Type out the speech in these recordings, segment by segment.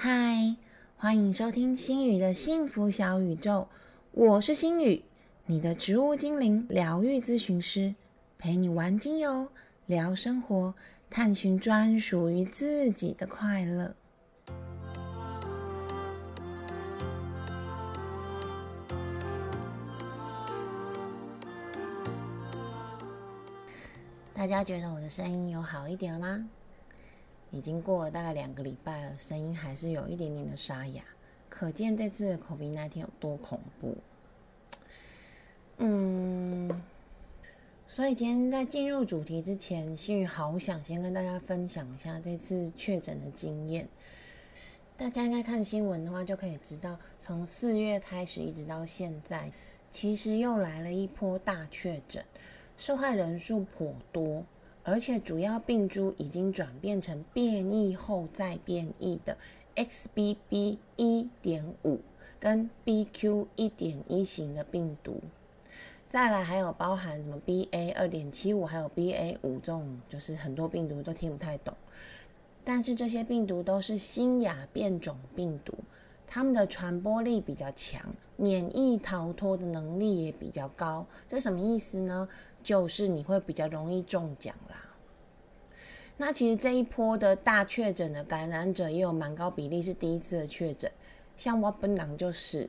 嗨，欢迎收听心宇的幸福小宇宙，我是心宇，你的植物精灵疗愈咨询师，陪你玩精油，聊生活，探寻专属于自己的快乐。大家觉得我的声音有好一点了吗？已经过了大概两个礼拜了，声音还是有一点点的沙哑，可见这次的口鼻那天有多恐怖。嗯，所以今天在进入主题之前，心宇好想先跟大家分享一下这次确诊的经验。大家应该看新闻的话，就可以知道，从四月开始一直到现在，其实又来了一波大确诊，受害人数颇多。而且主要病株已经转变成变异后再变异的 XBB. 一点五跟 BQ. 一点一型的病毒，再来还有包含什么 BA. 二点七五，还有 BA. 五这种，就是很多病毒都听不太懂。但是这些病毒都是新亚变种病毒，它们的传播力比较强，免疫逃脱的能力也比较高。这什么意思呢？就是你会比较容易中奖啦。那其实这一波的大确诊的感染者也有蛮高比例是第一次的确诊，像我本人就是。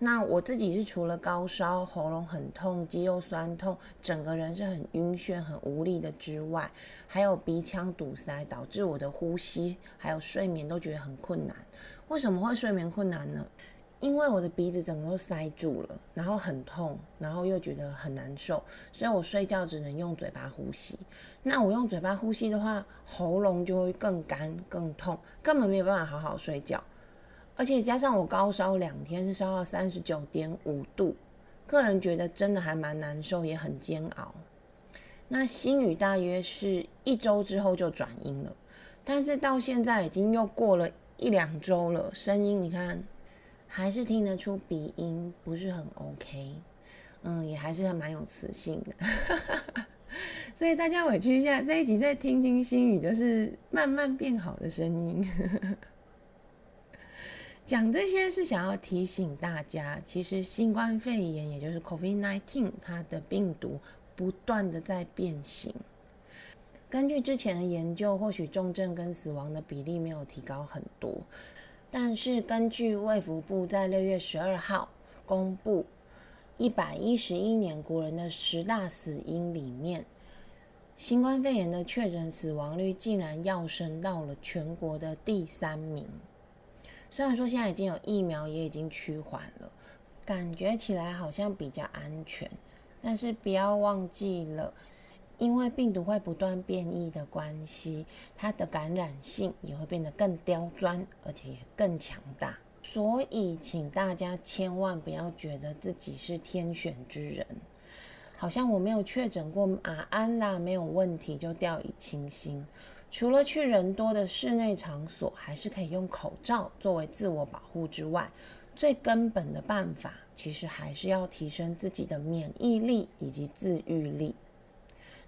那我自己是除了高烧、喉咙很痛、肌肉酸痛、整个人是很晕眩、很无力的之外，还有鼻腔堵塞，导致我的呼吸还有睡眠都觉得很困难。为什么会睡眠困难呢？因为我的鼻子整个都塞住了，然后很痛，然后又觉得很难受，所以我睡觉只能用嘴巴呼吸。那我用嘴巴呼吸的话，喉咙就会更干、更痛，根本没有办法好好睡觉。而且加上我高烧两天，是烧到三十九点五度，个人觉得真的还蛮难受，也很煎熬。那心语大约是一周之后就转阴了，但是到现在已经又过了一两周了，声音你看。还是听得出鼻音不是很 OK，嗯，也还是还蛮有磁性的，所以大家委屈一下，这一集再听听心语，就是慢慢变好的声音。讲这些是想要提醒大家，其实新冠肺炎也就是 COVID-19，它的病毒不断的在变形。根据之前的研究，或许重症跟死亡的比例没有提高很多。但是根据卫福部在六月十二号公布一百一十一年国人的十大死因里面，新冠肺炎的确诊死亡率竟然要升到了全国的第三名。虽然说现在已经有疫苗，也已经趋缓了，感觉起来好像比较安全，但是不要忘记了。因为病毒会不断变异的关系，它的感染性也会变得更刁钻，而且也更强大。所以，请大家千万不要觉得自己是天选之人，好像我没有确诊过马安啦，没有问题就掉以轻心。除了去人多的室内场所，还是可以用口罩作为自我保护之外，最根本的办法，其实还是要提升自己的免疫力以及自愈力。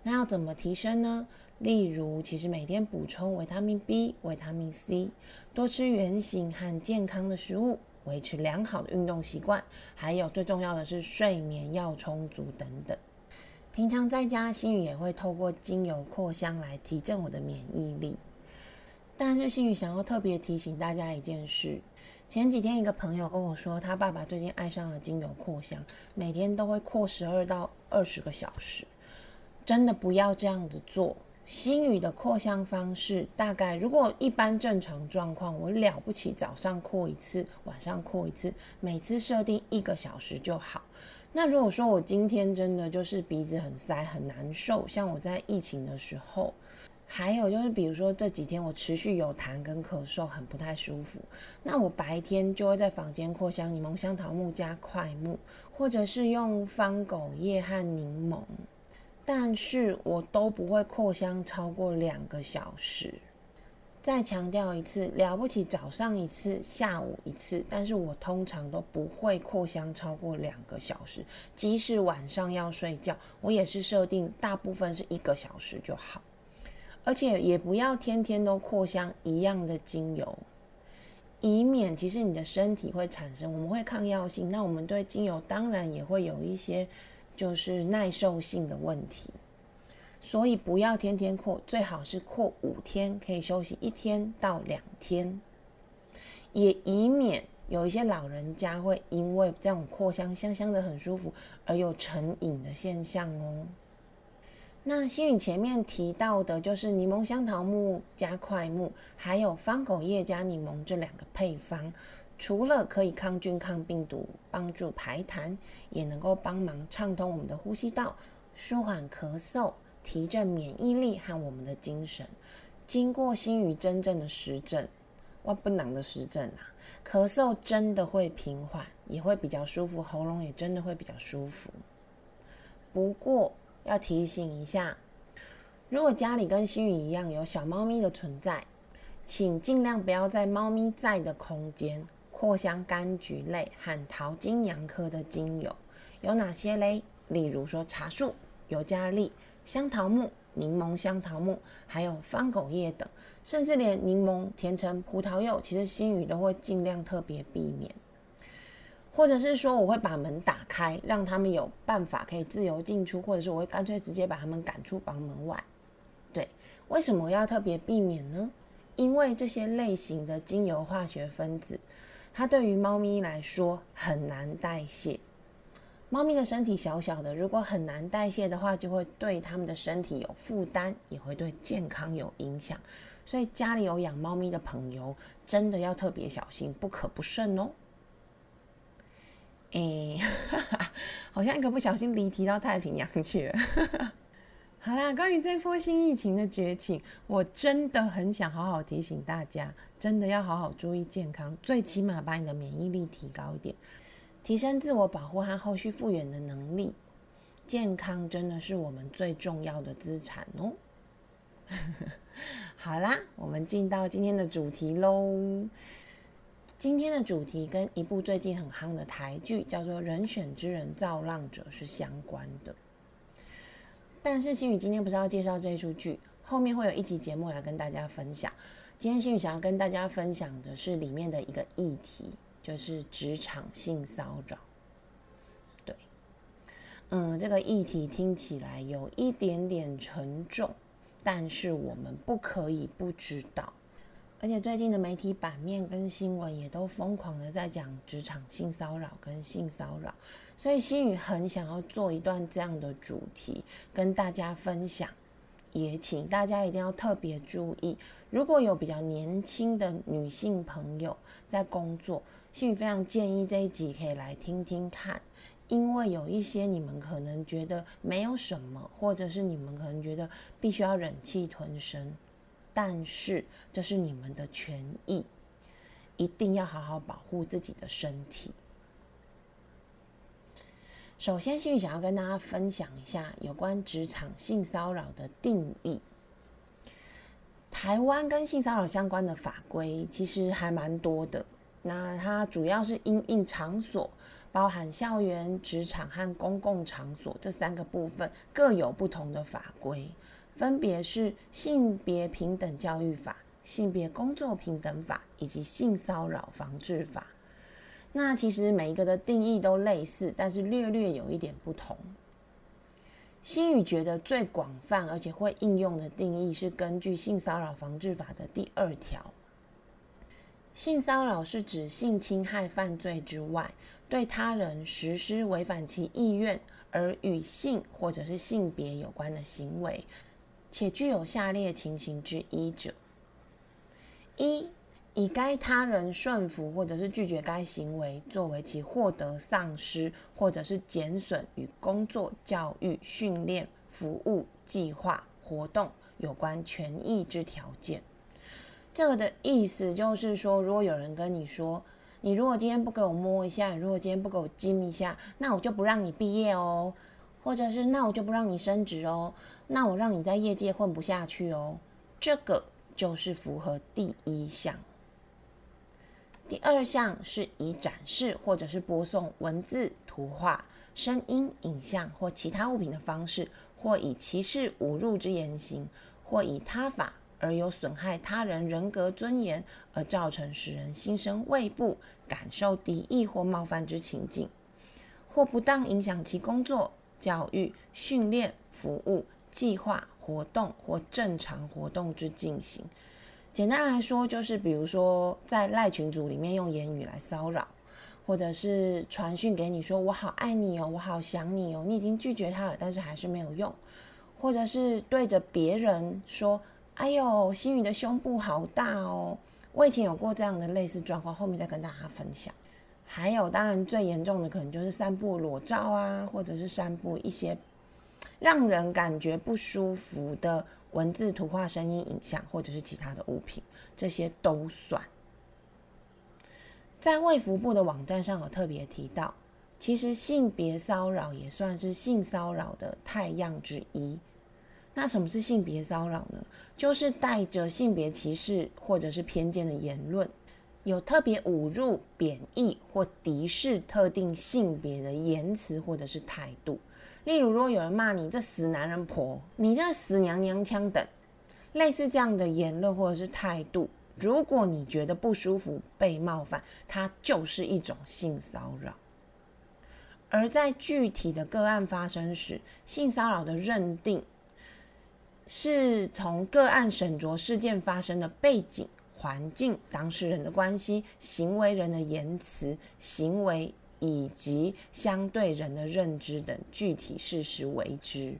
那要怎么提升呢？例如，其实每天补充维他命 B、维他命 C，多吃圆形和健康的食物，维持良好的运动习惯，还有最重要的是睡眠要充足等等。平常在家，心宇也会透过精油扩香来提振我的免疫力。但是心宇想要特别提醒大家一件事：前几天一个朋友跟我说，他爸爸最近爱上了精油扩香，每天都会扩十二到二十个小时。真的不要这样子做。新语的扩香方式，大概如果一般正常状况，我了不起早上扩一次，晚上扩一次，每次设定一个小时就好。那如果说我今天真的就是鼻子很塞很难受，像我在疫情的时候，还有就是比如说这几天我持续有痰跟咳嗽，很不太舒服，那我白天就会在房间扩香柠檬香桃木加快木，或者是用方狗叶和柠檬。但是我都不会扩香超过两个小时。再强调一次，了不起早上一次，下午一次，但是我通常都不会扩香超过两个小时。即使晚上要睡觉，我也是设定大部分是一个小时就好。而且也不要天天都扩香一样的精油，以免其实你的身体会产生，我们会抗药性，那我们对精油当然也会有一些就是耐受性的问题。所以不要天天扩，最好是扩五天，可以休息一天到两天，也以免有一些老人家会因为这种扩香香香的很舒服而有成瘾的现象哦。那新宇前面提到的就是柠檬香桃木加块木，还有方狗叶加柠檬这两个配方，除了可以抗菌抗病毒、帮助排痰，也能够帮忙畅通我们的呼吸道，舒缓咳嗽。提振免疫力和我们的精神，经过心宇真正的实证，哇，不能的实证啊，咳嗽真的会平缓，也会比较舒服，喉咙也真的会比较舒服。不过要提醒一下，如果家里跟心宇一样有小猫咪的存在，请尽量不要在猫咪在的空间扩香柑橘类和桃金娘科的精油。有哪些嘞？例如说茶树、尤加利。香桃木、柠檬香桃木，还有方狗叶等，甚至连柠檬、甜橙、葡萄柚，其实新宇都会尽量特别避免。或者是说，我会把门打开，让他们有办法可以自由进出，或者是我会干脆直接把他们赶出房门外。对，为什么要特别避免呢？因为这些类型的精油化学分子，它对于猫咪来说很难代谢。猫咪的身体小小的，如果很难代谢的话，就会对它们的身体有负担，也会对健康有影响。所以家里有养猫咪的朋友，真的要特别小心，不可不慎哦。哎，好像一个不小心离题到太平洋去了。好啦，关于这波新疫情的崛起，我真的很想好好提醒大家，真的要好好注意健康，最起码把你的免疫力提高一点。提升自我保护和后续复原的能力，健康真的是我们最重要的资产哦。好啦，我们进到今天的主题喽。今天的主题跟一部最近很夯的台剧叫做《人选之人造浪者》是相关的。但是心宇今天不是要介绍这一出剧，后面会有一集节目来跟大家分享。今天心宇想要跟大家分享的是里面的一个议题。就是职场性骚扰，对，嗯，这个议题听起来有一点点沉重，但是我们不可以不知道，而且最近的媒体版面跟新闻也都疯狂的在讲职场性骚扰跟性骚扰，所以心宇很想要做一段这样的主题跟大家分享，也请大家一定要特别注意，如果有比较年轻的女性朋友在工作。信宇非常建议这一集可以来听听看，因为有一些你们可能觉得没有什么，或者是你们可能觉得必须要忍气吞声，但是这是你们的权益，一定要好好保护自己的身体。首先，信宇想要跟大家分享一下有关职场性骚扰的定义。台湾跟性骚扰相关的法规其实还蛮多的。那它主要是因应场所，包含校园、职场和公共场所这三个部分各有不同的法规，分别是性别平等教育法、性别工作平等法以及性骚扰防治法。那其实每一个的定义都类似，但是略略有一点不同。新宇觉得最广泛而且会应用的定义是根据性骚扰防治法的第二条。性骚扰是指性侵害犯罪之外，对他人实施违反其意愿而与性或者是性别有关的行为，且具有下列情形之一者：一、以该他人顺服或者是拒绝该行为作为其获得、丧失或者是减损与工作、教育、训练、服务、计划、活动有关权益之条件。这个的意思就是说，如果有人跟你说，你如果今天不给我摸一下，如果今天不给我亲一下，那我就不让你毕业哦，或者是那我就不让你升职哦，那我让你在业界混不下去哦，这个就是符合第一项。第二项是以展示或者是播送文字、图画、声音、影像或其他物品的方式，或以歧视、侮辱之言行，或以他法。而有损害他人人格尊严，而造成使人心生畏怖、感受敌意或冒犯之情景，或不当影响其工作、教育、训练、服务、计划、活动或正常活动之进行。简单来说，就是比如说在赖群组里面用言语来骚扰，或者是传讯给你说“我好爱你哦，我好想你哦”，你已经拒绝他了，但是还是没有用，或者是对着别人说。哎呦，心宇的胸部好大哦！我以前有过这样的类似状况，后面再跟大家分享。还有，当然最严重的可能就是散布裸照啊，或者是散布一些让人感觉不舒服的文字、图画、声音、影像，或者是其他的物品，这些都算。在卫福部的网站上有特别提到，其实性别骚扰也算是性骚扰的太样之一。那什么是性别骚扰呢？就是带着性别歧视或者是偏见的言论，有特别侮辱、贬义或敌视特定性别的言辞或者是态度。例如，如果有人骂你这死男人婆，你这死娘娘腔等，类似这样的言论或者是态度，如果你觉得不舒服、被冒犯，它就是一种性骚扰。而在具体的个案发生时，性骚扰的认定。是从个案审酌事件发生的背景、环境、当事人的关系、行为人的言辞、行为以及相对人的认知等具体事实为之。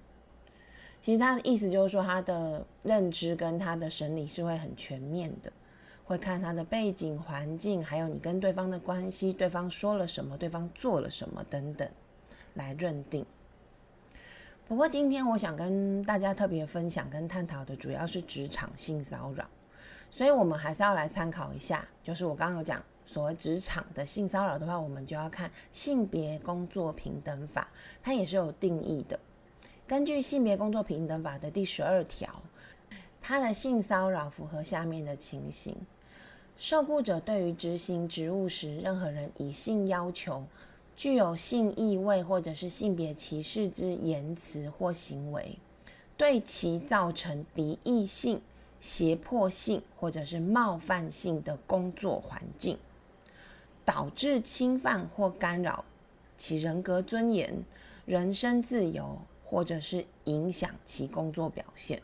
其实他的意思就是说，他的认知跟他的审理是会很全面的，会看他的背景、环境，还有你跟对方的关系，对方说了什么，对方做了什么等等，来认定。不过今天我想跟大家特别分享跟探讨的主要是职场性骚扰，所以我们还是要来参考一下。就是我刚刚有讲，所谓职场的性骚扰的话，我们就要看性别工作平等法，它也是有定义的。根据性别工作平等法的第十二条，它的性骚扰符合下面的情形：受雇者对于执行职务时，任何人以性要求。具有性意味或者是性别歧视之言辞或行为，对其造成敌意性、胁迫性或者是冒犯性的工作环境，导致侵犯或干扰其人格尊严、人身自由，或者是影响其工作表现。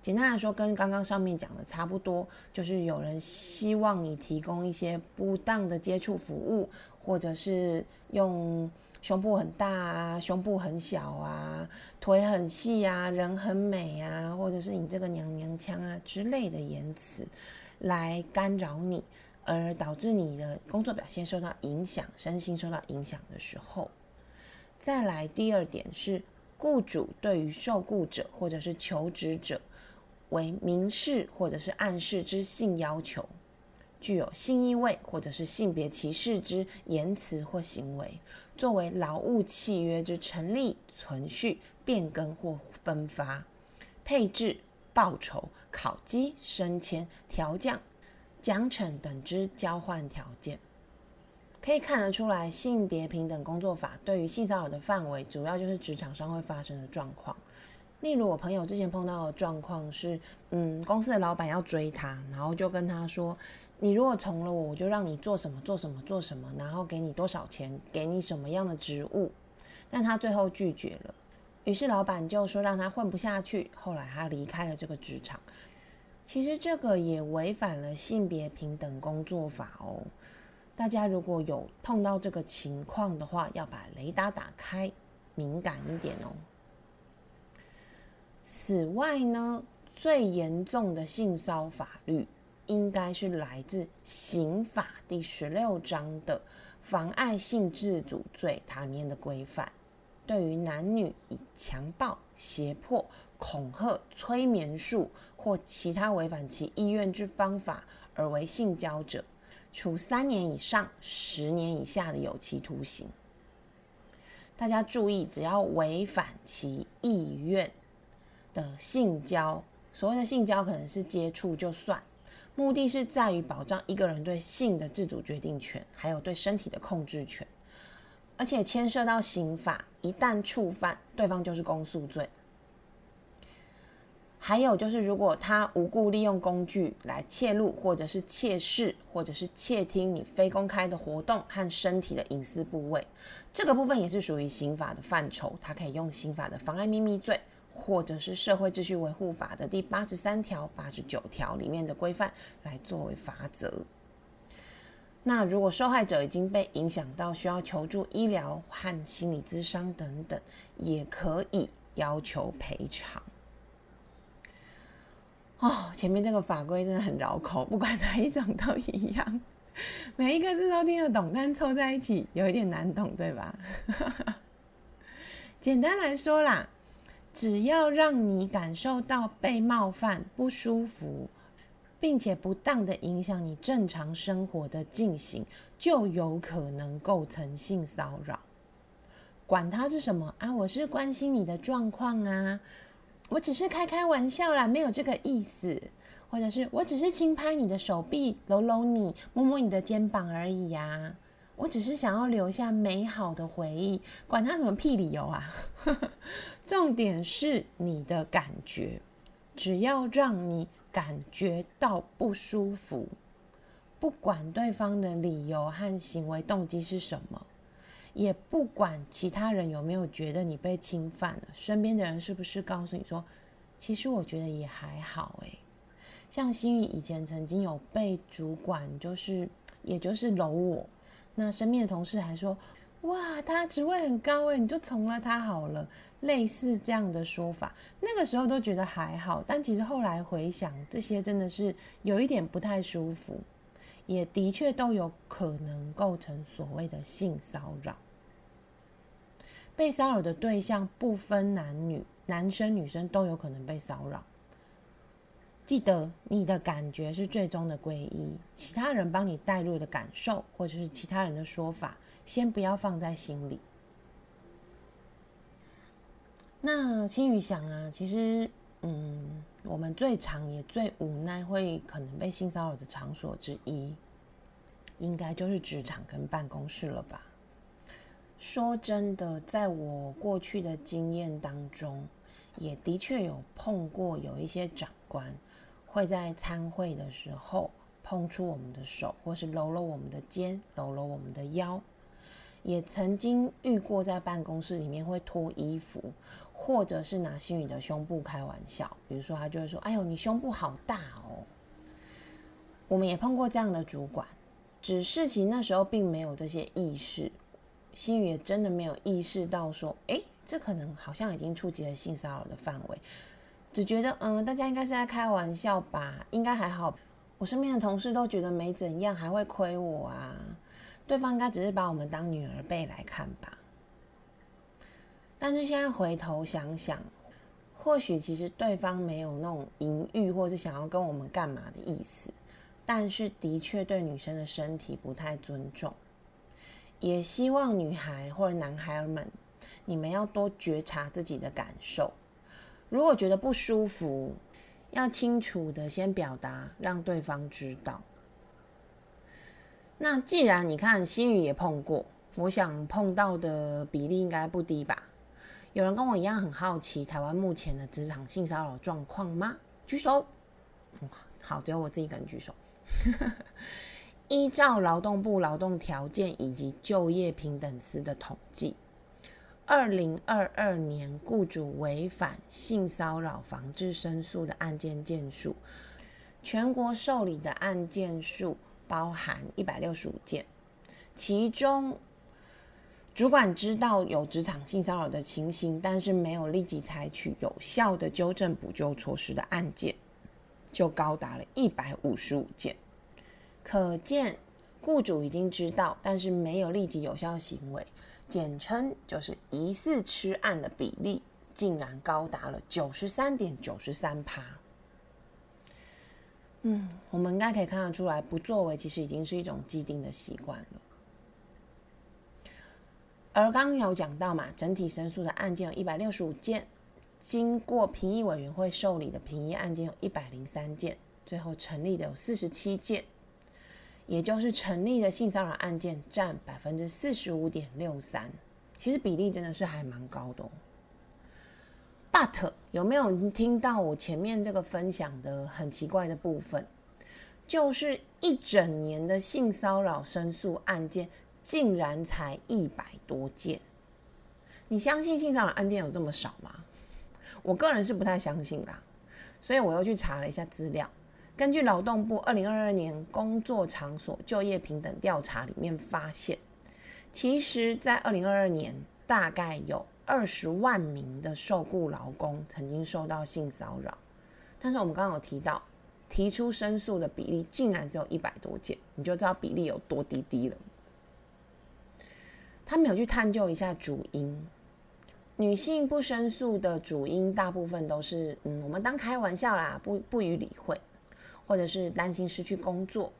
简单来说，跟刚刚上面讲的差不多，就是有人希望你提供一些不当的接触服务。或者是用胸部很大啊，胸部很小啊，腿很细啊，人很美啊，或者是你这个娘娘腔啊之类的言辞，来干扰你，而导致你的工作表现受到影响，身心受到影响的时候，再来第二点是，雇主对于受雇者或者是求职者为明示或者是暗示之性要求。具有性意味或者是性别歧视之言辞或行为，作为劳务契约之成立、存续、变更或分发、配置、报酬、考绩、升迁、调降、奖惩等之交换条件，可以看得出来，性别平等工作法对于性骚扰的范围，主要就是职场上会发生的状况。例如，我朋友之前碰到的状况是，嗯，公司的老板要追他，然后就跟他说。你如果从了我，我就让你做什么做什么做什么，然后给你多少钱，给你什么样的职务，但他最后拒绝了。于是老板就说让他混不下去，后来他离开了这个职场。其实这个也违反了性别平等工作法哦。大家如果有碰到这个情况的话，要把雷达打开，敏感一点哦。此外呢，最严重的性骚法律。应该是来自刑法第十六章的妨碍性自主罪，它里面的规范，对于男女以强暴、胁迫、恐吓、催眠术或其他违反其意愿之方法而为性交者，处三年以上十年以下的有期徒刑。大家注意，只要违反其意愿的性交，所谓的性交可能是接触就算。目的是在于保障一个人对性的自主决定权，还有对身体的控制权，而且牵涉到刑法，一旦触犯，对方就是公诉罪。还有就是，如果他无故利用工具来窃录，或者是窃视，或者是窃听你非公开的活动和身体的隐私部位，这个部分也是属于刑法的范畴。他可以用刑法的妨碍秘密罪，或者是社会秩序维护法的第八十三条、八十九条里面的规范来作为罚则。那如果受害者已经被影响到需要求助医疗和心理咨商等等，也可以要求赔偿。哦，前面这个法规真的很绕口，不管哪一种都一样，每一个字都听得懂，但凑在一起有一点难懂，对吧？简单来说啦，只要让你感受到被冒犯、不舒服，并且不当的影响你正常生活的进行，就有可能构成性骚扰。管它是什么啊，我是关心你的状况啊。我只是开开玩笑啦，没有这个意思。或者是我只是轻拍你的手臂，搂搂你，摸摸你的肩膀而已呀。我只是想要留下美好的回忆，管他什么屁理由啊！重点是你的感觉，只要让你感觉到不舒服，不管对方的理由和行为动机是什么。也不管其他人有没有觉得你被侵犯了，身边的人是不是告诉你说，其实我觉得也还好诶。像心宇以前曾经有被主管就是，也就是搂我，那身边的同事还说，哇，他职位很高诶，你就从了他好了，类似这样的说法，那个时候都觉得还好，但其实后来回想，这些真的是有一点不太舒服，也的确都有可能构成所谓的性骚扰。被骚扰的对象不分男女，男生女生都有可能被骚扰。记得你的感觉是最终的归一，其他人帮你带入的感受，或者是其他人的说法，先不要放在心里。那心宇想啊，其实，嗯，我们最常也最无奈会可能被性骚扰的场所之一，应该就是职场跟办公室了吧。说真的，在我过去的经验当中，也的确有碰过有一些长官会在参会的时候碰出我们的手，或是搂搂我们的肩，搂搂我们的腰。也曾经遇过在办公室里面会脱衣服，或者是拿新宇的胸部开玩笑，比如说他就会说：“哎呦，你胸部好大哦。”我们也碰过这样的主管，只是其那时候并没有这些意识。心雨也真的没有意识到，说，哎，这可能好像已经触及了性骚扰的范围，只觉得，嗯，大家应该是在开玩笑吧，应该还好。我身边的同事都觉得没怎样，还会亏我啊？对方应该只是把我们当女儿辈来看吧。但是现在回头想想，或许其实对方没有那种淫欲或是想要跟我们干嘛的意思，但是的确对女生的身体不太尊重。也希望女孩或者男孩们，你们要多觉察自己的感受。如果觉得不舒服，要清楚的先表达，让对方知道。那既然你看心宇也碰过，我想碰到的比例应该不低吧？有人跟我一样很好奇台湾目前的职场性骚扰状况吗？举手。好，只有我自己敢举手。依照劳动部劳动条件以及就业平等司的统计，二零二二年雇主违反性骚扰防治申诉的案件件数，全国受理的案件数包含一百六十五件，其中主管知道有职场性骚扰的情形，但是没有立即采取有效的纠正补救措施的案件，就高达了一百五十五件。可见，雇主已经知道，但是没有立即有效行为，简称就是疑似吃案的比例，竟然高达了九十三点九十三趴。嗯，我们应该可以看得出来，不作为其实已经是一种既定的习惯了。而刚刚有讲到嘛，整体申诉的案件有一百六十五件，经过评议委员会受理的评议案件有一百零三件，最后成立的有四十七件。也就是成立的性骚扰案件占百分之四十五点六三，其实比例真的是还蛮高的。But 有没有听到我前面这个分享的很奇怪的部分？就是一整年的性骚扰申诉案件，竟然才一百多件。你相信性骚扰案件有这么少吗？我个人是不太相信啦。所以我又去查了一下资料，根据劳动部二零二二年工作场所就业平等调查里面发现，其实，在二零二二年大概有二十万名的受雇劳工曾经受到性骚扰，但是我们刚刚有提到。提出申诉的比例竟然只有一百多件，你就知道比例有多低低了。他没有去探究一下主因，女性不申诉的主因大部分都是，嗯，我们当开玩笑啦，不不予理会，或者是担心失去工作，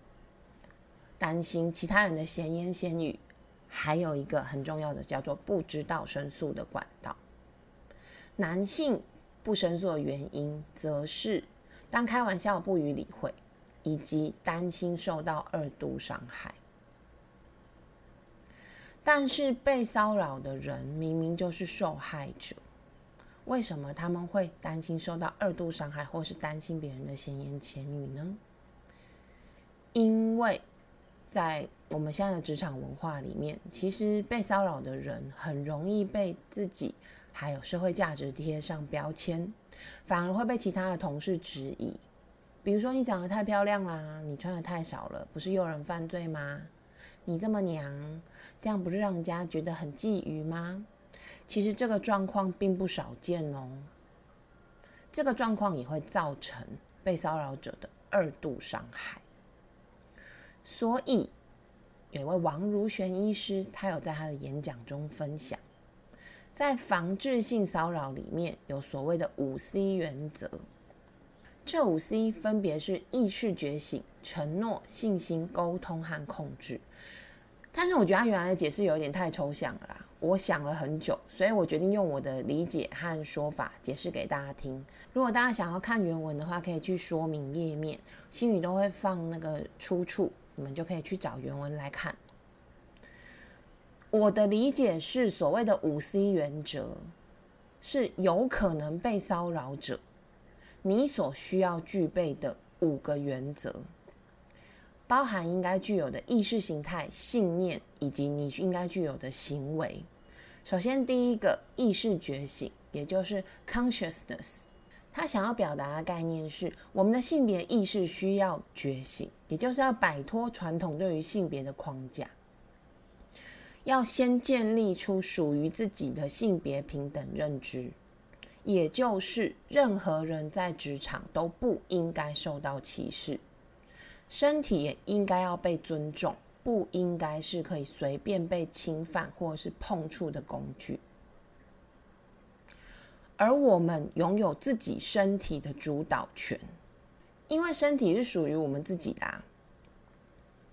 担心其他人的闲言闲语，还有一个很重要的叫做不知道申诉的管道。男性不申诉的原因则是。当开玩笑不予理会，以及担心受到二度伤害，但是被骚扰的人明明就是受害者，为什么他们会担心受到二度伤害，或是担心别人的闲言闲语呢？因为在我们现在的职场文化里面，其实被骚扰的人很容易被自己。还有社会价值贴上标签，反而会被其他的同事质疑。比如说，你长得太漂亮啦，你穿的太少了，不是诱人犯罪吗？你这么娘，这样不是让人家觉得很觊觎吗？其实这个状况并不少见哦。这个状况也会造成被骚扰者的二度伤害。所以，有一位王如璇医师，他有在他的演讲中分享。在防治性骚扰里面有所谓的五 C 原则，这五 C 分别是意识觉醒、承诺、信心、沟通和控制。但是我觉得他原来的解释有点太抽象了啦，我想了很久，所以我决定用我的理解和说法解释给大家听。如果大家想要看原文的话，可以去说明页面，心语都会放那个出处，你们就可以去找原文来看。我的理解是，所谓的五 C 原则，是有可能被骚扰者你所需要具备的五个原则，包含应该具有的意识形态、信念以及你应该具有的行为。首先，第一个意识觉醒，也就是 consciousness，他想要表达的概念是，我们的性别意识需要觉醒，也就是要摆脱传统对于性别的框架。要先建立出属于自己的性别平等认知，也就是任何人在职场都不应该受到歧视，身体也应该要被尊重，不应该是可以随便被侵犯或是碰触的工具。而我们拥有自己身体的主导权，因为身体是属于我们自己的。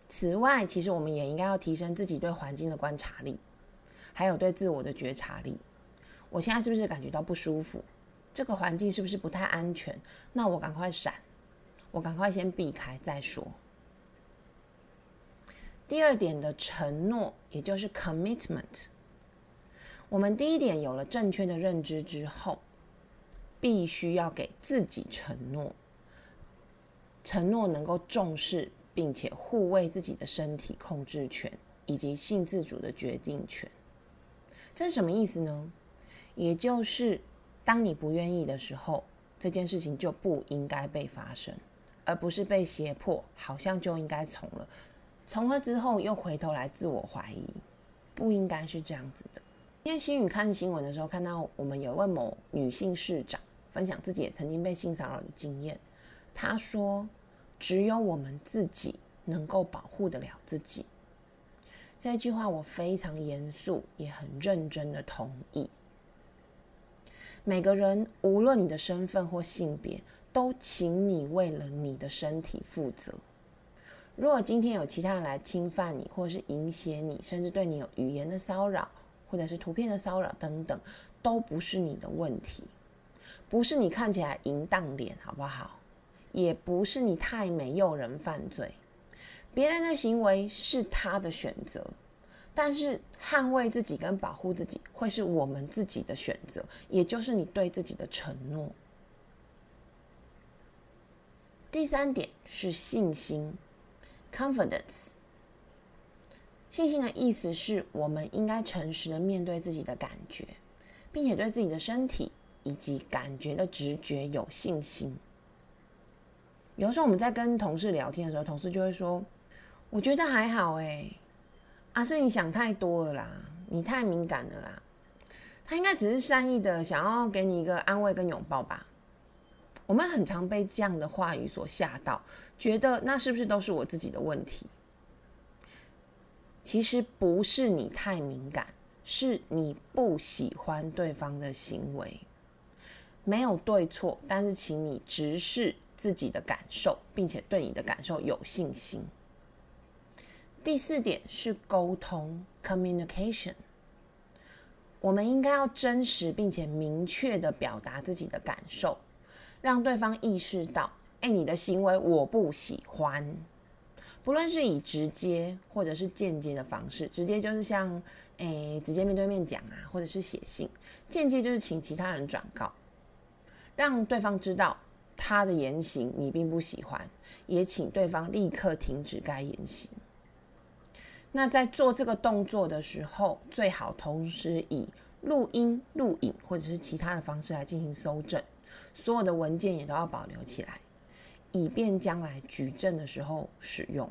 此外，其实我们也应该要提升自己对环境的观察力，还有对自我的觉察力。我现在是不是感觉到不舒服？这个环境是不是不太安全？那我赶快闪，我赶快先避开再说。第二点的承诺，也就是 commitment。我们第一点有了正确的认知之后，必须要给自己承诺，承诺能够重视。并且护卫自己的身体控制权以及性自主的决定权，这是什么意思呢？也就是当你不愿意的时候，这件事情就不应该被发生，而不是被胁迫，好像就应该从了，从了之后又回头来自我怀疑，不应该是这样子的。今天新宇看新闻的时候，看到我们有位某女性市长分享自己也曾经被性骚扰的经验，她说。只有我们自己能够保护得了自己。这句话我非常严肃，也很认真的同意。每个人，无论你的身份或性别，都请你为了你的身体负责。如果今天有其他人来侵犯你，或者是影胁你，甚至对你有语言的骚扰，或者是图片的骚扰等等，都不是你的问题，不是你看起来淫荡脸，好不好？也不是你太美诱人犯罪，别人的行为是他的选择，但是捍卫自己跟保护自己会是我们自己的选择，也就是你对自己的承诺。第三点是信心，confidence。信心的意思是我们应该诚实的面对自己的感觉，并且对自己的身体以及感觉的直觉有信心。有时候我们在跟同事聊天的时候，同事就会说：“我觉得还好，哎，阿是你想太多了啦，你太敏感了啦。”他应该只是善意的想要给你一个安慰跟拥抱吧。我们很常被这样的话语所吓到，觉得那是不是都是我自己的问题？其实不是你太敏感，是你不喜欢对方的行为，没有对错，但是请你直视自己的感受，并且对你的感受有信心。第四点是沟通 （communication），我们应该要真实并且明确的表达自己的感受，让对方意识到：哎，你的行为我不喜欢。不论是以直接或者是间接的方式，直接就是像诶直接面对面讲啊，或者是写信；间接就是请其他人转告，让对方知道他的言行你并不喜欢，也请对方立刻停止该言行。那在做这个动作的时候，最好同时以录音、录影或者是其他的方式来进行搜证，所有的文件也都要保留起来。以便将来举证的时候使用。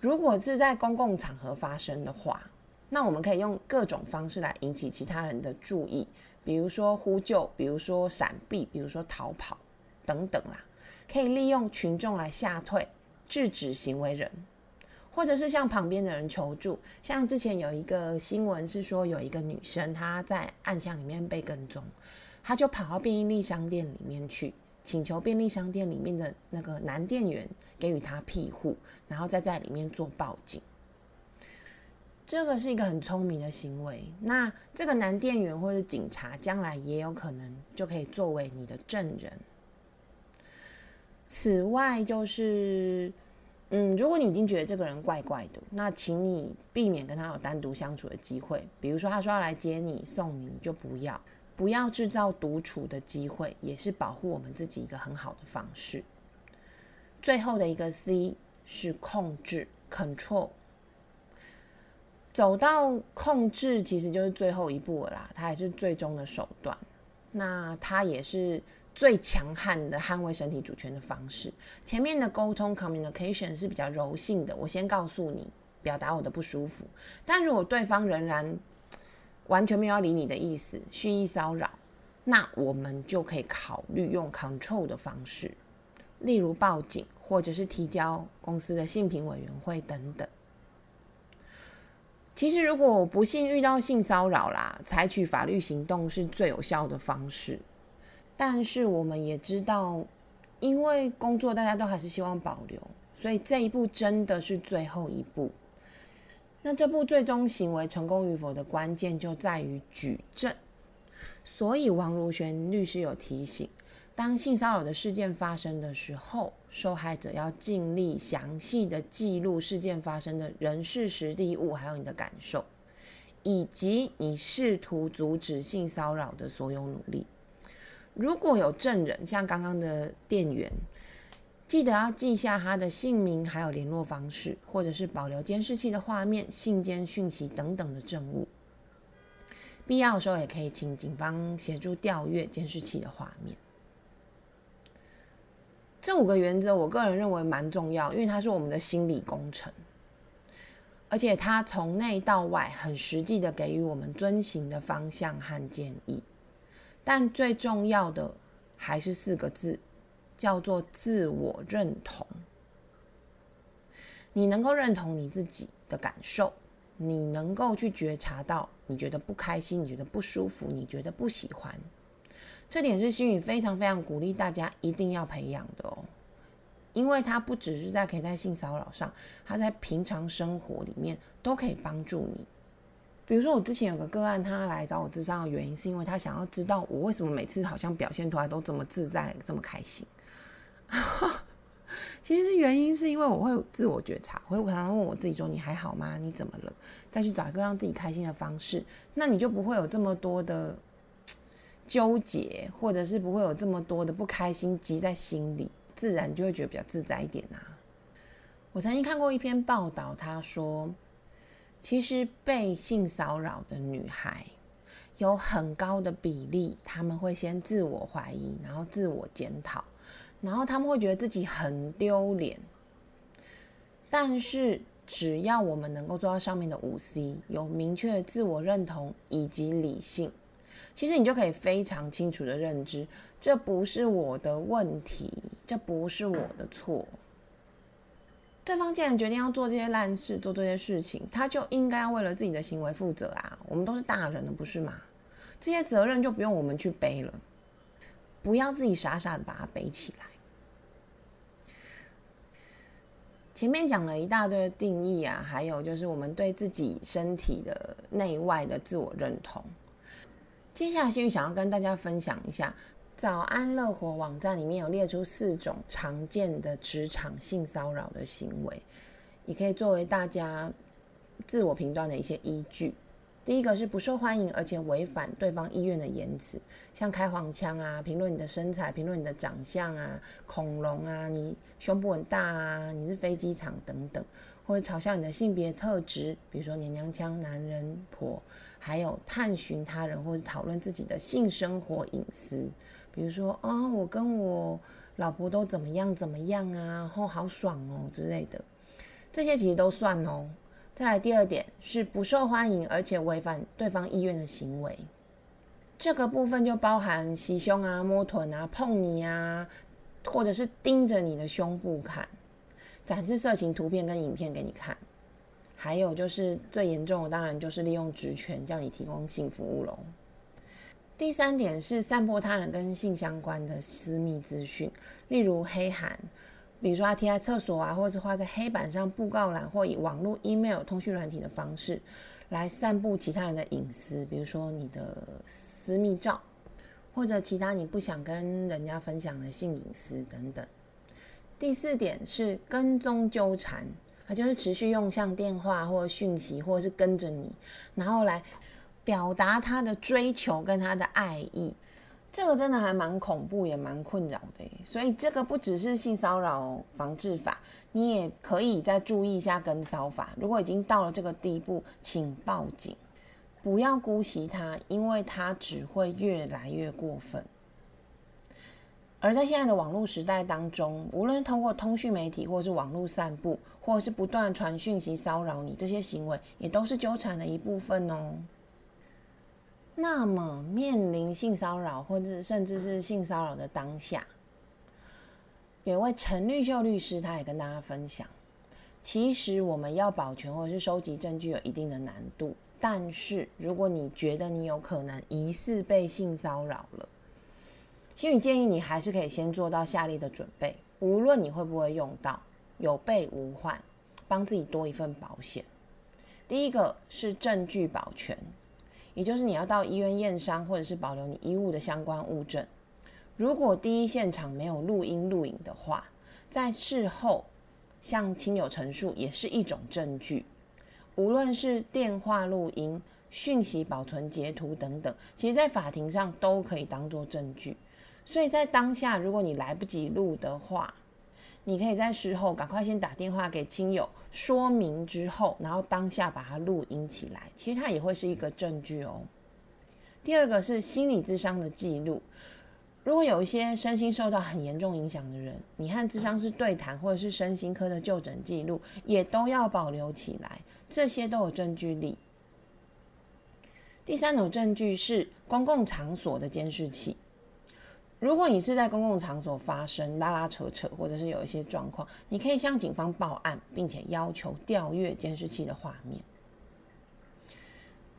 如果是在公共场合发生的话，那我们可以用各种方式来引起其他人的注意，比如说呼救，比如说闪避，比如说逃跑等等啦。可以利用群众来吓退、制止行为人，或者是向旁边的人求助。像之前有一个新闻是说，有一个女生她在暗巷里面被跟踪，他就跑到便利商店里面去。请求便利商店里面的那个男店员给予他庇护，然后再在里面做报警。这个是一个很聪明的行为。那这个男店员或者警察将来也有可能就可以作为你的证人。此外，就是嗯，如果你已经觉得这个人怪怪的，那请你避免跟他有单独相处的机会。比如说，他说要来接你、送你，你就不要。不要制造独处的机会，也是保护我们自己一个很好的方式。最后的一个 C 是控制 （control）。走到控制，其实就是最后一步了啦，它也是最终的手段。那它也是最强悍的捍卫身体主权的方式。前面的沟通 （communication） 是比较柔性的，我先告诉你，表达我的不舒服。但如果对方仍然完全没有要理你的意思，蓄意骚扰，那我们就可以考虑用 control 的方式，例如报警，或者是提交公司的性评委员会等等。其实，如果不幸遇到性骚扰啦，采取法律行动是最有效的方式。但是，我们也知道，因为工作大家都还是希望保留，所以这一步真的是最后一步。那这部最终行为成功与否的关键就在于举证，所以王如璇律师有提醒：当性骚扰的事件发生的时候，受害者要尽力详细的记录事件发生的人事、实地、物，还有你的感受，以及你试图阻止性骚扰的所有努力。如果有证人，像刚刚的店员。记得要记下他的姓名，还有联络方式，或者是保留监视器的画面、信件讯息等等的证物。必要的时候，也可以请警方协助调阅监视器的画面。这五个原则，我个人认为蛮重要，因为它是我们的心理工程，而且它从内到外很实际的给予我们遵行的方向和建议。但最重要的还是四个字。叫做自我认同。你能够认同你自己的感受，你能够去觉察到你觉得不开心，你觉得不舒服，你觉得不喜欢，这点是心宇非常非常鼓励大家一定要培养的哦。因为它不只是在可以在性骚扰上，它在平常生活里面都可以帮助你。比如说，我之前有个个案，他来找我咨商的原因，是因为他想要知道我为什么每次好像表现出来都这么自在、这么开心。其实原因是因为我会自我觉察，我会常常问我自己说：“你还好吗？你怎么了？”再去找一个让自己开心的方式，那你就不会有这么多的 纠结，或者是不会有这么多的不开心积在心里，自然就会觉得比较自在一点啊。我曾经看过一篇报道，他说，其实被性骚扰的女孩。有很高的比例，他们会先自我怀疑，然后自我检讨，然后他们会觉得自己很丢脸。但是，只要我们能够做到上面的五 C，有明确的自我认同以及理性，其实你就可以非常清楚的认知，这不是我的问题，这不是我的错。对方既然决定要做这些烂事，做这些事情，他就应该为了自己的行为负责啊！我们都是大人了，不是吗？这些责任就不用我们去背了，不要自己傻傻的把它背起来。前面讲了一大堆的定义啊，还有就是我们对自己身体的内外的自我认同。接下来，心宇想要跟大家分享一下。早安乐活网站里面有列出四种常见的职场性骚扰的行为，也可以作为大家自我评断的一些依据。第一个是不受欢迎而且违反对方意愿的言辞，像开黄腔啊、评论你的身材、评论你的长相啊、恐龙啊、你胸部很大啊、你是飞机场等等，或者嘲笑你的性别特质，比如说娘娘腔、男人婆，还有探寻他人或者讨论自己的性生活隐私。比如说啊，我跟我老婆都怎么样怎么样啊，后好爽哦之类的，这些其实都算哦。再来第二点是不受欢迎而且违反对方意愿的行为，这个部分就包含袭胸啊、摸臀啊、碰你啊，或者是盯着你的胸部看，展示色情图片跟影片给你看，还有就是最严重的当然就是利用职权叫你提供性服务喽。第三点是散播他人跟性相关的私密资讯，例如黑函，比如说他贴在厕所啊，或者是画在黑板上布告栏，或以网络、email、通讯软体的方式来散布其他人的隐私，比如说你的私密照，或者其他你不想跟人家分享的性隐私等等。第四点是跟踪纠缠，他就是持续用像电话或讯息，或者是跟着你，然后来。表达他的追求跟他的爱意，这个真的还蛮恐怖，也蛮困扰的。所以这个不只是性骚扰防治法，你也可以再注意一下跟骚法。如果已经到了这个地步，请报警，不要姑息他，因为他只会越来越过分。而在现在的网络时代当中，无论通过通讯媒体，或是网络散布，或者是不断传讯息骚扰你，这些行为也都是纠缠的一部分哦。那么，面临性骚扰，或者甚至是性骚扰的当下，有位陈绿秀律师，他也跟大家分享，其实我们要保全或者是收集证据有一定的难度，但是如果你觉得你有可能疑似被性骚扰了，心宇建议你还是可以先做到下列的准备，无论你会不会用到，有备无患，帮自己多一份保险。第一个是证据保全。也就是你要到医院验伤，或者是保留你衣物的相关物证。如果第一现场没有录音录影的话，在事后向亲友陈述也是一种证据。无论是电话录音、讯息保存截图等等，其实在法庭上都可以当做证据。所以在当下，如果你来不及录的话，你可以在事后赶快先打电话给亲友说明之后，然后当下把它录音起来，其实它也会是一个证据哦。第二个是心理智商的记录，如果有一些身心受到很严重影响的人，你和智商是对谈或者是身心科的就诊记录，也都要保留起来，这些都有证据力。第三种证据是公共场所的监视器。如果你是在公共场所发生拉拉扯扯，或者是有一些状况，你可以向警方报案，并且要求调阅监视器的画面。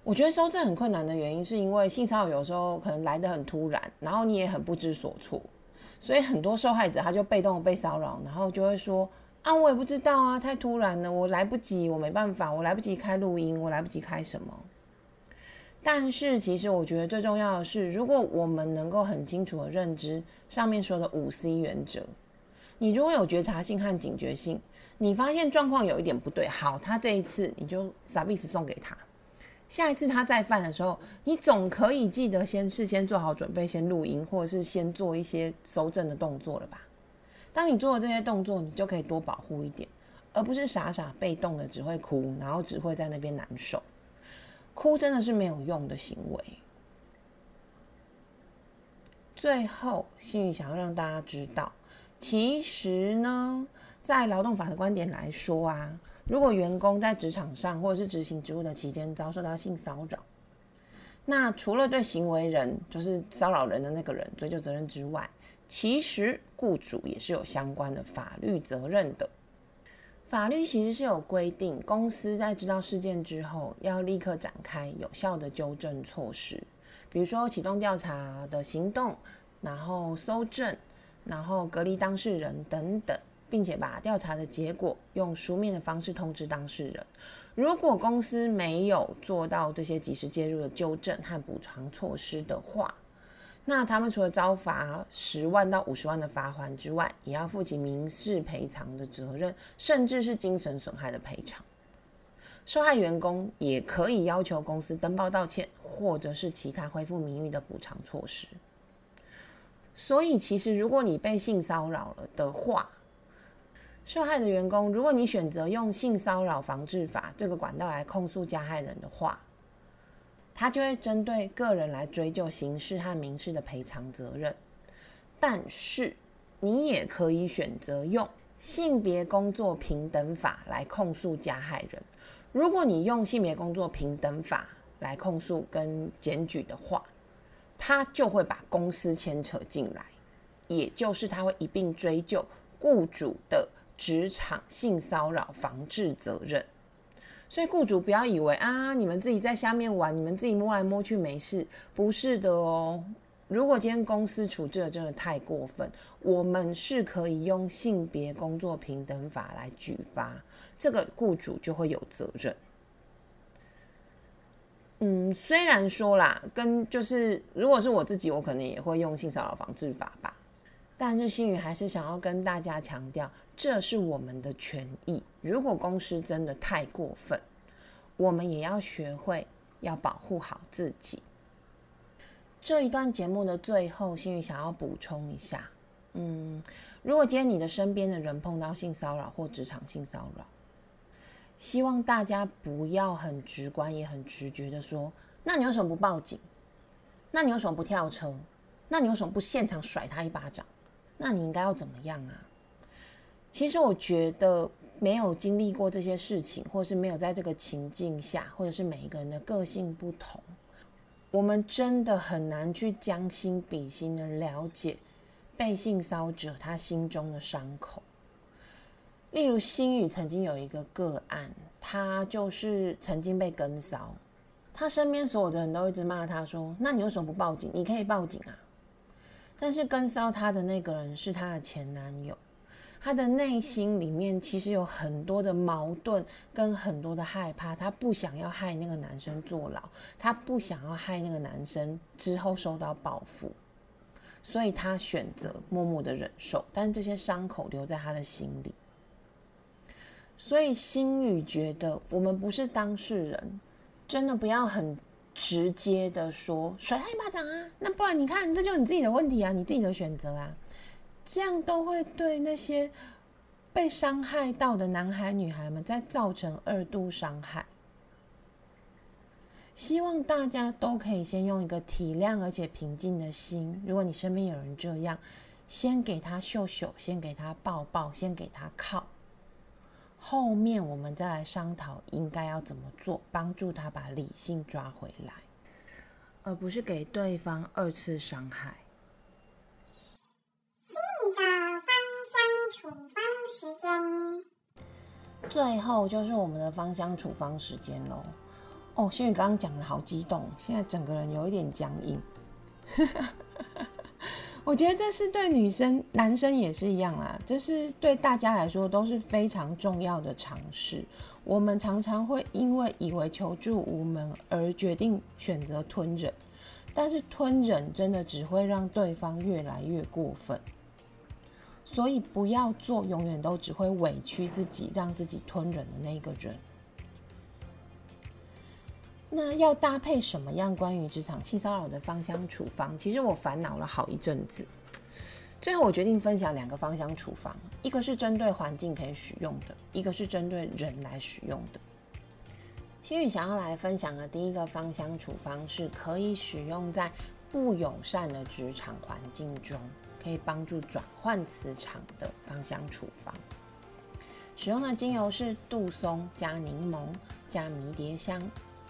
我觉得收证很困难的原因，是因为性骚扰有时候可能来得很突然，然后你也很不知所措，所以很多受害者他就被动被骚扰，然后就会说啊，我也不知道啊，太突然了，我来不及，我没办法，我来不及开录音，我来不及开什么。但是，其实我觉得最重要的是，如果我们能够很清楚的认知上面说的五 C 原则，你如果有觉察性和警觉性，你发现状况有一点不对，好，他这一次你就傻逼死送给他。下一次他再犯的时候，你总可以记得先事先做好准备，先录音，或者是先做一些搜证的动作了吧？当你做了这些动作，你就可以多保护一点，而不是傻傻被动的只会哭，然后只会在那边难受。哭真的是没有用的行为。最后，心宇想要让大家知道，其实呢，在劳动法的观点来说啊。如果员工在职场上或者是执行职务的期间遭受到性骚扰，那除了对行为人，就是骚扰人的那个人追究责任之外，其实雇主也是有相关的法律责任的。法律其实是有规定，公司在知道事件之后，要立刻展开有效的纠正措施，比如说启动调查的行动，然后搜证，然后隔离当事人等等。并且把调查的结果用书面的方式通知当事人。如果公司没有做到这些及时介入的纠正和补偿措施的话，那他们除了遭罚十万到五十万的罚款之外，也要负起民事赔偿的责任，甚至是精神损害的赔偿。受害员工也可以要求公司登报道歉，或者是其他恢复名誉的补偿措施。所以，其实如果你被性骚扰了的话，受害的员工，如果你选择用性骚扰防治法这个管道来控诉加害人的话，他就会针对个人来追究刑事和民事的赔偿责任。但是，你也可以选择用性别工作平等法来控诉加害人。如果你用性别工作平等法来控诉跟检举的话，他就会把公司牵扯进来，也就是他会一并追究雇主的。职场性骚扰防治责任，所以雇主不要以为啊，你们自己在下面玩，你们自己摸来摸去没事，不是的哦。如果今天公司处置的真的太过分，我们是可以用性别工作平等法来举发，这个雇主就会有责任。嗯，虽然说啦，跟就是如果是我自己，我可能也会用性骚扰防治法吧。但是心宇还是想要跟大家强调，这是我们的权益。如果公司真的太过分，我们也要学会要保护好自己。这一段节目的最后，心宇想要补充一下，嗯，如果今天你的身边的人碰到性骚扰或职场性骚扰，希望大家不要很直观也很直觉的说，那你为什么不报警？那你为什么不跳车？那你为什么不现场甩他一巴掌？那你应该要怎么样啊？其实我觉得没有经历过这些事情，或是没有在这个情境下，或者是每一个人的个性不同，我们真的很难去将心比心的了解被性骚者他心中的伤口。例如心宇曾经有一个个案，他就是曾经被跟骚，他身边所有的人都一直骂他说：“那你为什么不报警？你可以报警啊！”但是跟骚他的那个人是他的前男友，他的内心里面其实有很多的矛盾跟很多的害怕，他不想要害那个男生坐牢，他不想要害那个男生之后受到报复，所以他选择默默的忍受，但这些伤口留在他的心里。所以心宇觉得，我们不是当事人，真的不要很。直接的说甩他一巴掌啊，那不然你看，这就是你自己的问题啊，你自己的选择啊，这样都会对那些被伤害到的男孩女孩们再造成二度伤害。希望大家都可以先用一个体谅而且平静的心，如果你身边有人这样，先给他秀秀，先给他抱抱，先给他靠。后面我们再来商讨应该要怎么做，帮助他把理性抓回来，而不是给对方二次伤害。心理的芳香处方时间，最后就是我们的芳香处方时间喽。哦，心宇刚刚讲的好激动，现在整个人有一点僵硬。我觉得这是对女生、男生也是一样啦，这是对大家来说都是非常重要的尝试。我们常常会因为以为求助无门而决定选择吞忍，但是吞忍真的只会让对方越来越过分。所以不要做永远都只会委屈自己、让自己吞忍的那个人。那要搭配什么样关于职场性骚扰的芳香处方？其实我烦恼了好一阵子，最后我决定分享两个芳香处方，一个是针对环境可以使用的，一个是针对人来使用的。心宇想要来分享的第一个芳香处方是可以使用在不友善的职场环境中，可以帮助转换磁场的芳香处方。使用的精油是杜松加柠檬加迷迭香。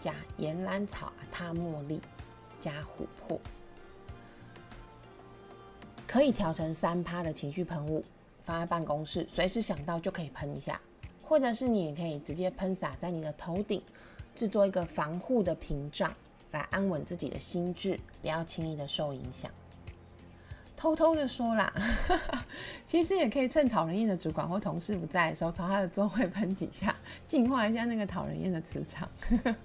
加岩兰草、阿他茉莉，加琥珀，可以调成三趴的情绪喷雾，放在办公室，随时想到就可以喷一下。或者是你也可以直接喷洒在你的头顶，制作一个防护的屏障，来安稳自己的心智，不要轻易的受影响。偷偷的说啦，其实也可以趁讨人厌的主管或同事不在的时候，朝他的座位喷几下，净化一下那个讨人厌的磁场。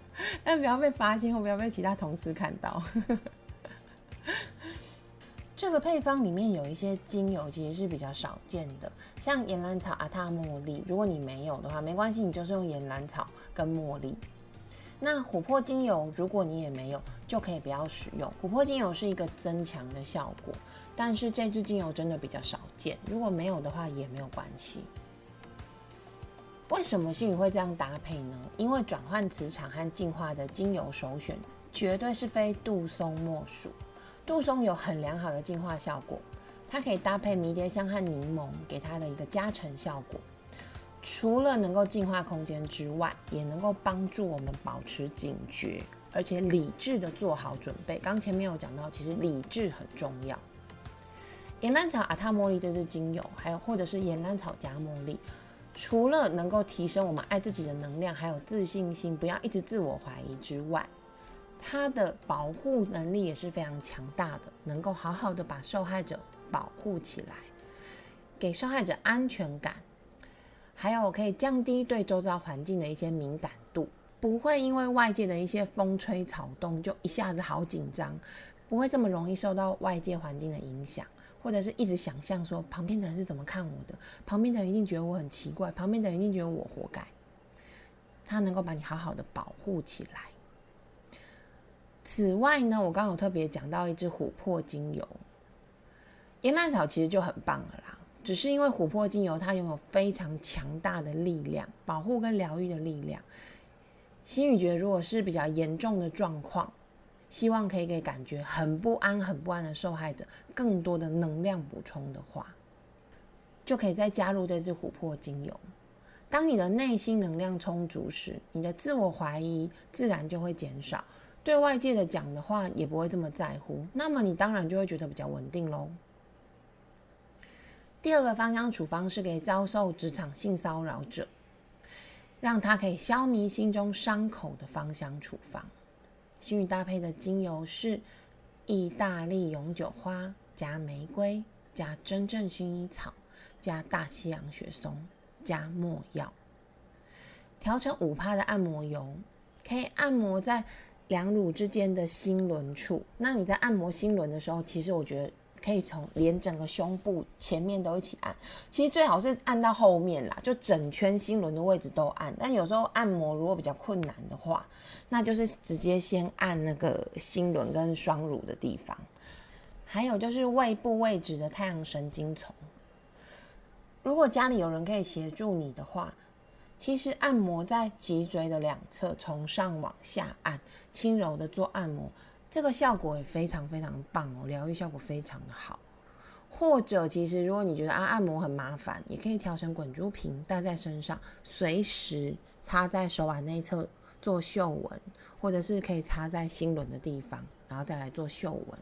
但不要被发现，或不要被其他同事看到。这个配方里面有一些精油，其实是比较少见的，像岩兰草、阿塔茉莉。如果你没有的话，没关系，你就是用岩兰草跟茉莉。那琥珀精油，如果你也没有，就可以不要使用。琥珀精油是一个增强的效果，但是这支精油真的比较少见。如果没有的话，也没有关系。为什么心宇会这样搭配呢？因为转换磁场和净化的精油首选，绝对是非杜松莫属。杜松有很良好的净化效果，它可以搭配迷迭香和柠檬，给它的一个加成效果。除了能够净化空间之外，也能够帮助我们保持警觉，而且理智的做好准备。刚前面有讲到，其实理智很重要。岩兰草阿塔茉莉这支精油，还有或者是岩兰草加茉莉。除了能够提升我们爱自己的能量，还有自信心，不要一直自我怀疑之外，它的保护能力也是非常强大的，能够好好的把受害者保护起来，给受害者安全感，还有可以降低对周遭环境的一些敏感度，不会因为外界的一些风吹草动就一下子好紧张，不会这么容易受到外界环境的影响。或者是一直想象说旁边的人是怎么看我的，旁边的人一定觉得我很奇怪，旁边的人一定觉得我活该。他能够把你好好的保护起来。此外呢，我刚刚有特别讲到一支琥珀精油，岩兰草其实就很棒了啦。只是因为琥珀精油它拥有非常强大的力量，保护跟疗愈的力量。心宇觉得，如果是比较严重的状况。希望可以给感觉很不安、很不安的受害者更多的能量补充的话，就可以再加入这支琥珀精油。当你的内心能量充足时，你的自我怀疑自然就会减少，对外界的讲的话也不会这么在乎。那么你当然就会觉得比较稳定喽。第二个芳香处方是给遭受职场性骚扰者，让他可以消弭心中伤口的芳香处方。幸运搭配的精油是意大利永久花加玫瑰加真正薰衣草加大西洋雪松加没药，调成五帕的按摩油，可以按摩在两乳之间的心轮处。那你在按摩心轮的时候，其实我觉得。可以从连整个胸部前面都一起按，其实最好是按到后面啦，就整圈心轮的位置都按。但有时候按摩如果比较困难的话，那就是直接先按那个心轮跟双乳的地方。还有就是胃部位置的太阳神经丛。如果家里有人可以协助你的话，其实按摩在脊椎的两侧，从上往下按，轻柔的做按摩。这个效果也非常非常棒哦，疗愈效果非常的好。或者，其实如果你觉得啊按摩很麻烦，也可以调成滚珠瓶戴在身上，随时插在手腕内侧做绣纹，或者是可以插在心轮的地方，然后再来做绣纹。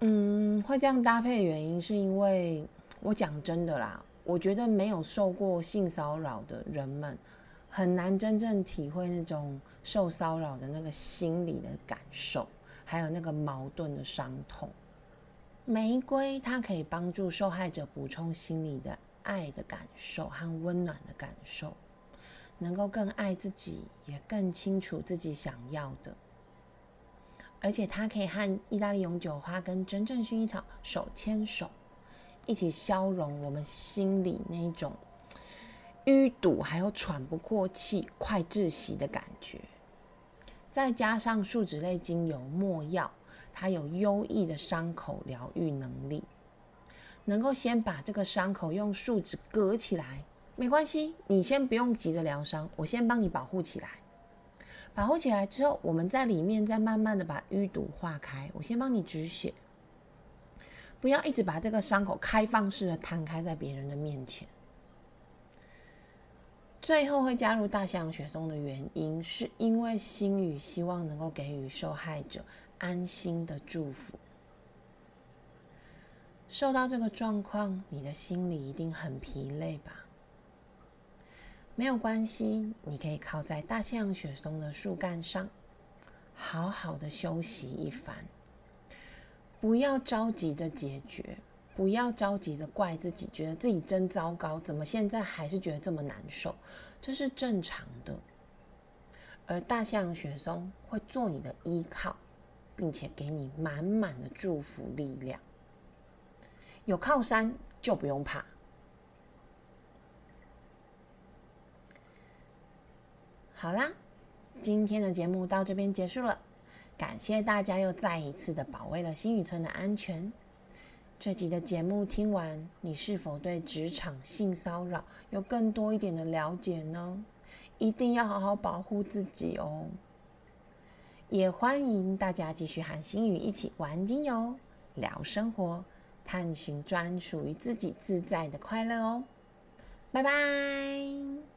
嗯，会这样搭配的原因是因为我讲真的啦，我觉得没有受过性骚扰的人们。很难真正体会那种受骚扰的那个心理的感受，还有那个矛盾的伤痛。玫瑰它可以帮助受害者补充心理的爱的感受和温暖的感受，能够更爱自己，也更清楚自己想要的。而且它可以和意大利永久花跟真正薰衣草手牵手，一起消融我们心里那种淤堵，还有喘不过气、快窒息的感觉。再加上树脂类精油墨药，它有优异的伤口疗愈能力，能够先把这个伤口用树脂隔起来。没关系，你先不用急着疗伤，我先帮你保护起来。保护起来之后，我们在里面再慢慢的把淤堵化开。我先帮你止血，不要一直把这个伤口开放式的摊开在别人的面前。最后会加入大西洋雪松的原因，是因为心语希望能够给予受害者安心的祝福。受到这个状况，你的心里一定很疲累吧？没有关系，你可以靠在大西洋雪松的树干上，好好的休息一番。不要着急着解决。不要着急的怪自己，觉得自己真糟糕，怎么现在还是觉得这么难受？这是正常的。而大象雪松会做你的依靠，并且给你满满的祝福力量。有靠山就不用怕。好啦，今天的节目到这边结束了，感谢大家又再一次的保卫了新宇村的安全。这集的节目听完，你是否对职场性骚扰有更多一点的了解呢？一定要好好保护自己哦！也欢迎大家继续和心宇一起玩精油、聊生活、探寻专属于自己自在的快乐哦！拜拜。